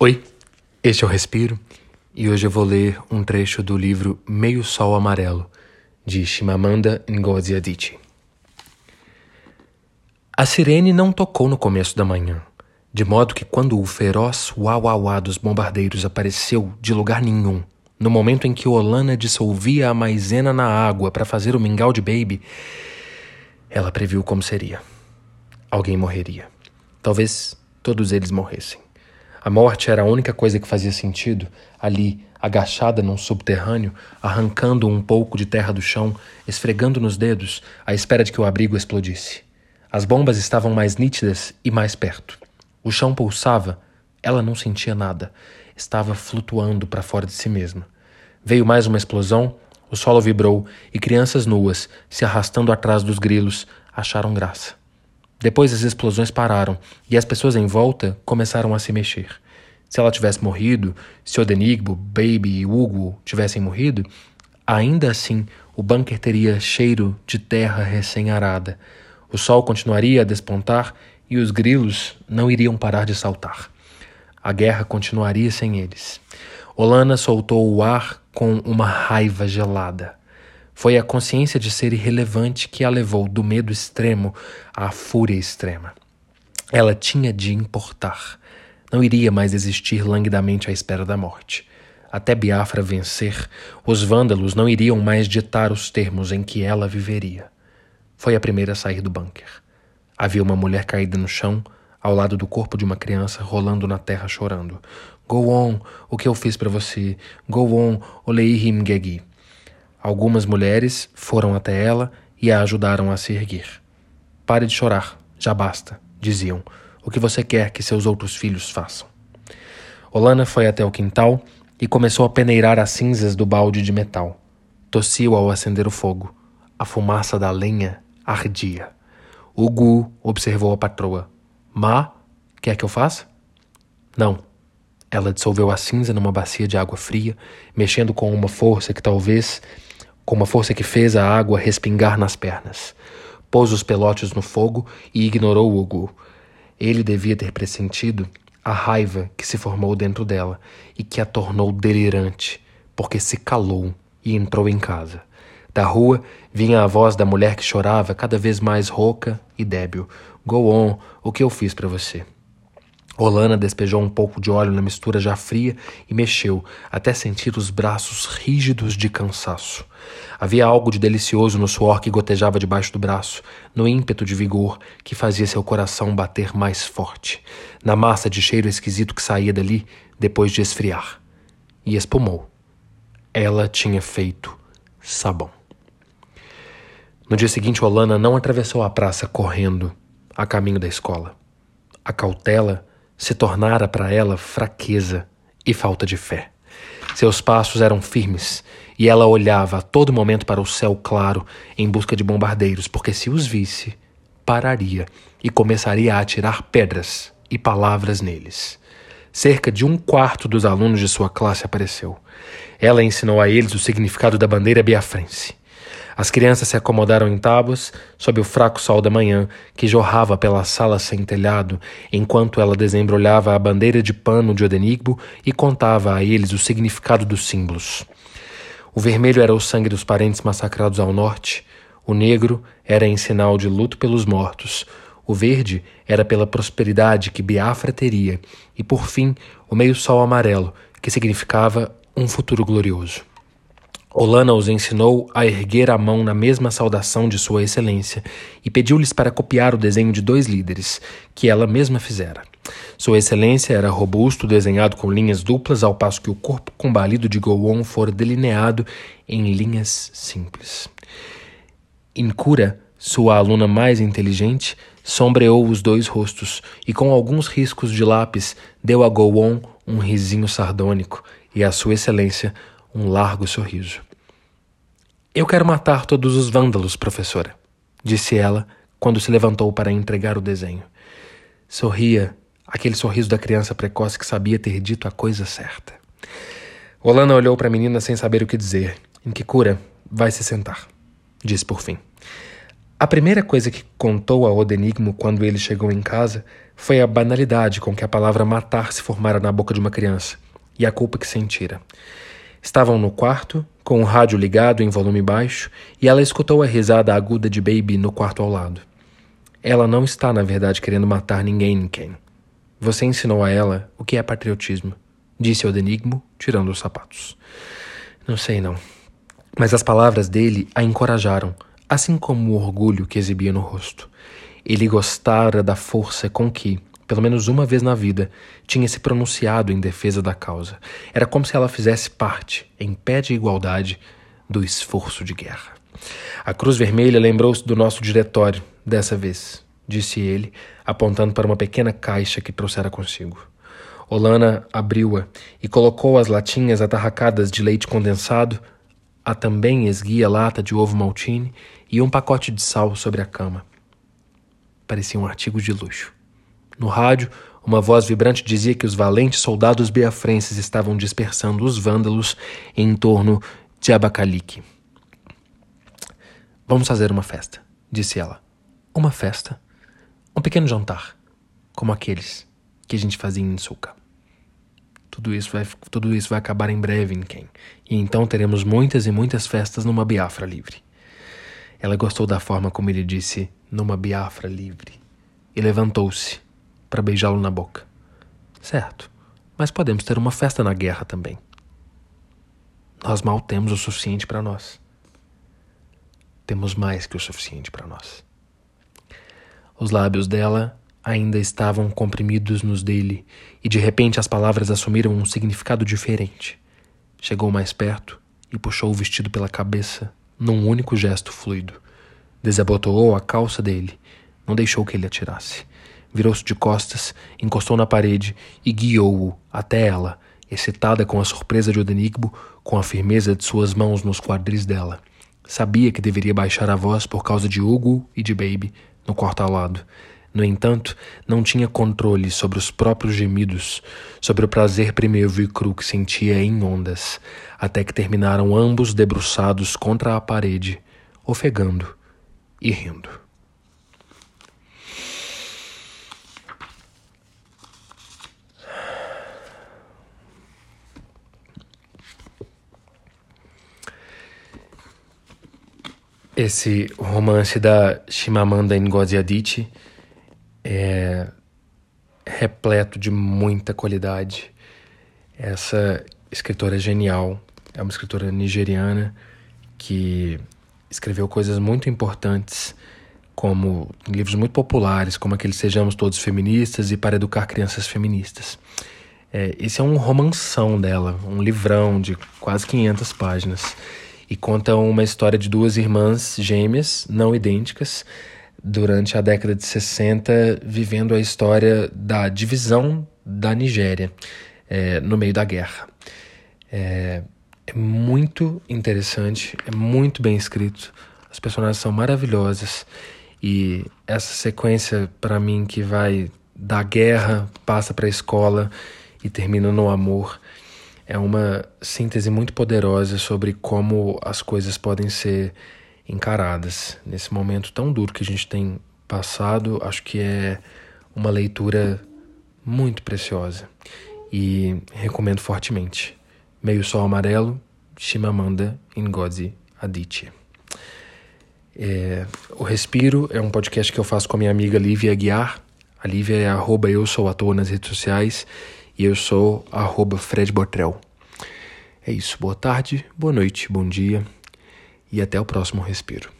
Oi, este é o Respiro e hoje eu vou ler um trecho do livro Meio Sol Amarelo, de Shimamanda Ngozi Adichie. A sirene não tocou no começo da manhã, de modo que quando o feroz uau-uau dos bombardeiros apareceu de lugar nenhum, no momento em que Olana dissolvia a maisena na água para fazer o mingau de baby, ela previu como seria. Alguém morreria. Talvez todos eles morressem. A morte era a única coisa que fazia sentido, ali, agachada num subterrâneo, arrancando um pouco de terra do chão, esfregando nos dedos, à espera de que o abrigo explodisse. As bombas estavam mais nítidas e mais perto. O chão pulsava, ela não sentia nada, estava flutuando para fora de si mesma. Veio mais uma explosão, o solo vibrou e crianças nuas, se arrastando atrás dos grilos, acharam graça. Depois as explosões pararam e as pessoas em volta começaram a se mexer. Se ela tivesse morrido, se Odenigbo, Baby e Hugo tivessem morrido, ainda assim o bunker teria cheiro de terra recém-arada. O sol continuaria a despontar e os grilos não iriam parar de saltar. A guerra continuaria sem eles. Olana soltou o ar com uma raiva gelada. Foi a consciência de ser irrelevante que a levou do medo extremo à fúria extrema. Ela tinha de importar. Não iria mais existir languidamente à espera da morte. Até Biafra vencer, os vândalos não iriam mais ditar os termos em que ela viveria. Foi a primeira a sair do bunker. Havia uma mulher caída no chão, ao lado do corpo de uma criança rolando na terra chorando. Go on, o que eu fiz para você? Go on, oleihim gegi. Algumas mulheres foram até ela e a ajudaram a se erguer. Pare de chorar, já basta, diziam. O que você quer que seus outros filhos façam? Olana foi até o quintal e começou a peneirar as cinzas do balde de metal. Tossiu ao acender o fogo. A fumaça da lenha ardia. Ugu observou a patroa. Ma, quer que eu faça? Não. Ela dissolveu a cinza numa bacia de água fria, mexendo com uma força que talvez com uma força que fez a água respingar nas pernas. Pôs os pelotes no fogo e ignorou Hugo. Ele devia ter pressentido a raiva que se formou dentro dela e que a tornou delirante, porque se calou e entrou em casa. Da rua vinha a voz da mulher que chorava, cada vez mais rouca e débil. Go on, o que eu fiz para você? Olana despejou um pouco de óleo na mistura já fria e mexeu, até sentir os braços rígidos de cansaço. Havia algo de delicioso no suor que gotejava debaixo do braço, no ímpeto de vigor que fazia seu coração bater mais forte, na massa de cheiro esquisito que saía dali depois de esfriar. E espumou. Ela tinha feito sabão. No dia seguinte, Olana não atravessou a praça correndo a caminho da escola. A cautela se tornara para ela fraqueza e falta de fé. Seus passos eram firmes e ela olhava a todo momento para o céu claro em busca de bombardeiros, porque se os visse, pararia e começaria a atirar pedras e palavras neles. Cerca de um quarto dos alunos de sua classe apareceu. Ela ensinou a eles o significado da bandeira biafrense. As crianças se acomodaram em tábuas sob o fraco sol da manhã que jorrava pela sala sem telhado, enquanto ela desembrulhava a bandeira de pano de Odenigbo e contava a eles o significado dos símbolos. O vermelho era o sangue dos parentes massacrados ao norte, o negro era em sinal de luto pelos mortos, o verde era pela prosperidade que Biafra teria, e por fim, o meio-sol amarelo, que significava um futuro glorioso. Olana os ensinou a erguer a mão na mesma saudação de Sua Excelência e pediu-lhes para copiar o desenho de dois líderes, que ela mesma fizera. Sua Excelência era robusto, desenhado com linhas duplas, ao passo que o corpo combalido de Gowon fora delineado em linhas simples. Incura, sua aluna mais inteligente, sombreou os dois rostos e, com alguns riscos de lápis, deu a Gowon um risinho sardônico e a Sua Excelência um largo sorriso. Eu quero matar todos os vândalos, professora, disse ela quando se levantou para entregar o desenho. Sorria, aquele sorriso da criança precoce que sabia ter dito a coisa certa. Olana olhou para a menina sem saber o que dizer. Em que cura, vai se sentar, disse por fim. A primeira coisa que contou a Odenigmo quando ele chegou em casa Foi a banalidade com que a palavra matar se formara na boca de uma criança e a culpa que sentira. Estavam no quarto, com o rádio ligado em volume baixo, e ela escutou a risada aguda de Baby no quarto ao lado. Ela não está, na verdade, querendo matar ninguém, Ken. Você ensinou a ela o que é patriotismo, disse Odenigmo, tirando os sapatos. Não sei, não. Mas as palavras dele a encorajaram, assim como o orgulho que exibia no rosto. Ele gostara da força com que, pelo menos uma vez na vida, tinha se pronunciado em defesa da causa. Era como se ela fizesse parte, em pé de igualdade, do esforço de guerra. A Cruz Vermelha lembrou-se do nosso diretório, dessa vez, disse ele, apontando para uma pequena caixa que trouxera consigo. Olana abriu-a e colocou as latinhas atarracadas de leite condensado, a também esguia lata de ovo maltine e um pacote de sal sobre a cama. Parecia um artigo de luxo. No rádio, uma voz vibrante dizia que os valentes soldados biafrenses estavam dispersando os vândalos em torno de Abacalique. Vamos fazer uma festa, disse ela. Uma festa? Um pequeno jantar, como aqueles que a gente fazia em Suca. Tudo isso vai, tudo isso vai acabar em breve em Ken, e então teremos muitas e muitas festas numa Biafra livre. Ela gostou da forma como ele disse numa Biafra livre e levantou-se para beijá-lo na boca. Certo, mas podemos ter uma festa na guerra também. Nós mal temos o suficiente para nós. Temos mais que o suficiente para nós. Os lábios dela ainda estavam comprimidos nos dele, e de repente as palavras assumiram um significado diferente. Chegou mais perto e puxou o vestido pela cabeça num único gesto fluido. Desabotoou a calça dele, não deixou que ele atirasse. Virou-se de costas, encostou na parede e guiou-o até ela, excitada com a surpresa de Odenigbo, com a firmeza de suas mãos nos quadris dela. Sabia que deveria baixar a voz por causa de Hugo e de Baby no quarto ao lado. No entanto, não tinha controle sobre os próprios gemidos, sobre o prazer primeiro e cru que sentia em ondas, até que terminaram ambos debruçados contra a parede, ofegando e rindo. Esse romance da Chimamanda Ngozi Adichie é repleto de muita qualidade. Essa escritora é genial, é uma escritora nigeriana que escreveu coisas muito importantes, como livros muito populares, como aquele Sejamos Todos Feministas e Para Educar Crianças Feministas. É, esse é um romanção dela, um livrão de quase 500 páginas e conta uma história de duas irmãs gêmeas, não idênticas, durante a década de 60, vivendo a história da divisão da Nigéria é, no meio da guerra. É, é muito interessante, é muito bem escrito, as personagens são maravilhosas e essa sequência, para mim, que vai da guerra, passa para a escola e termina no amor é uma síntese muito poderosa sobre como as coisas podem ser encaradas nesse momento tão duro que a gente tem passado. Acho que é uma leitura muito preciosa e recomendo fortemente. Meio Sol Amarelo, Chimamanda Ngozi Adichie. É, o Respiro é um podcast que eu faço com a minha amiga Lívia Aguiar. A Lívia é arroba eu sou ator nas redes sociais e eu sou arroba Fred Botrel. É isso, boa tarde, boa noite, bom dia e até o próximo respiro.